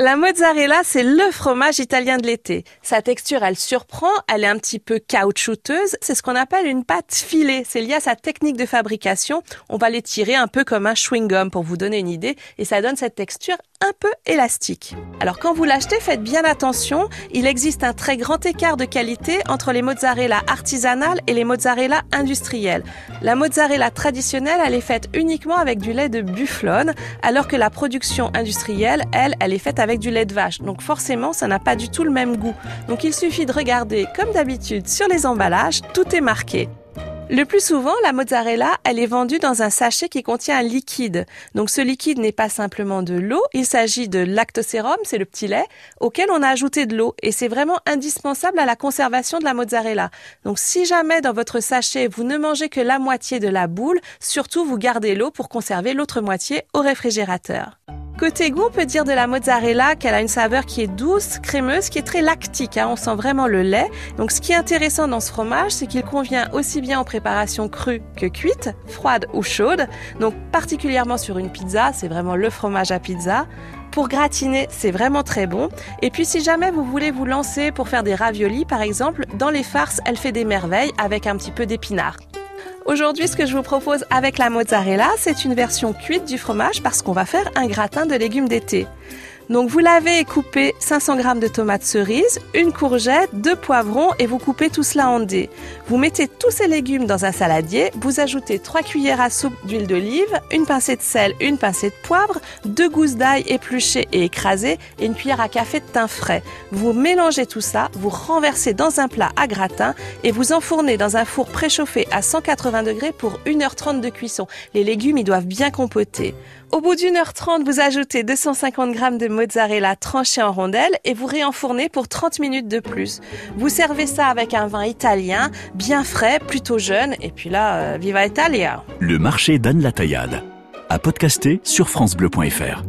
La mozzarella, c'est le fromage italien de l'été. Sa texture, elle surprend, elle est un petit peu caoutchouteuse. C'est ce qu'on appelle une pâte filée. C'est lié à sa technique de fabrication. On va l'étirer un peu comme un chewing-gum pour vous donner une idée et ça donne cette texture un peu élastique. Alors quand vous l'achetez, faites bien attention. Il existe un très grand écart de qualité entre les mozzarella artisanales et les mozzarella industrielles. La mozzarella traditionnelle, elle est faite uniquement avec du lait de bufflone, alors que la production industrielle, elle, elle est faite avec du lait de vache. Donc forcément, ça n'a pas du tout le même goût. Donc il suffit de regarder, comme d'habitude, sur les emballages, tout est marqué. Le plus souvent, la mozzarella, elle est vendue dans un sachet qui contient un liquide. Donc ce liquide n'est pas simplement de l'eau, il s'agit de lactosérum, c'est le petit lait, auquel on a ajouté de l'eau et c'est vraiment indispensable à la conservation de la mozzarella. Donc si jamais dans votre sachet vous ne mangez que la moitié de la boule, surtout vous gardez l'eau pour conserver l'autre moitié au réfrigérateur. Côté goût, on peut dire de la mozzarella qu'elle a une saveur qui est douce, crémeuse, qui est très lactique. Hein. on sent vraiment le lait. Donc, ce qui est intéressant dans ce fromage, c'est qu'il convient aussi bien en préparation crue que cuite, froide ou chaude. Donc, particulièrement sur une pizza, c'est vraiment le fromage à pizza. Pour gratiner, c'est vraiment très bon. Et puis si jamais vous voulez vous lancer pour faire des raviolis, par exemple, dans les farces, elle fait des merveilles avec un petit peu d'épinards. Aujourd'hui, ce que je vous propose avec la mozzarella, c'est une version cuite du fromage parce qu'on va faire un gratin de légumes d'été. Donc vous lavez coupé 500 g de tomates cerises, une courgette, deux poivrons et vous coupez tout cela en dés. Vous mettez tous ces légumes dans un saladier, vous ajoutez 3 cuillères à soupe d'huile d'olive, une pincée de sel, une pincée de poivre, deux gousses d'ail épluchées et écrasées et une cuillère à café de thym frais. Vous mélangez tout ça, vous renversez dans un plat à gratin et vous enfournez dans un four préchauffé à 180 degrés pour 1h30 de cuisson. Les légumes, ils doivent bien compoter. Au bout d'une heure trente, vous ajoutez 250 g de mozzarella tranchée en rondelles et vous réenfournez pour 30 minutes de plus. Vous servez ça avec un vin italien, bien frais, plutôt jeune, et puis là, euh, viva Italia Le marché d'Anne Latayade. À podcaster sur FranceBleu.fr.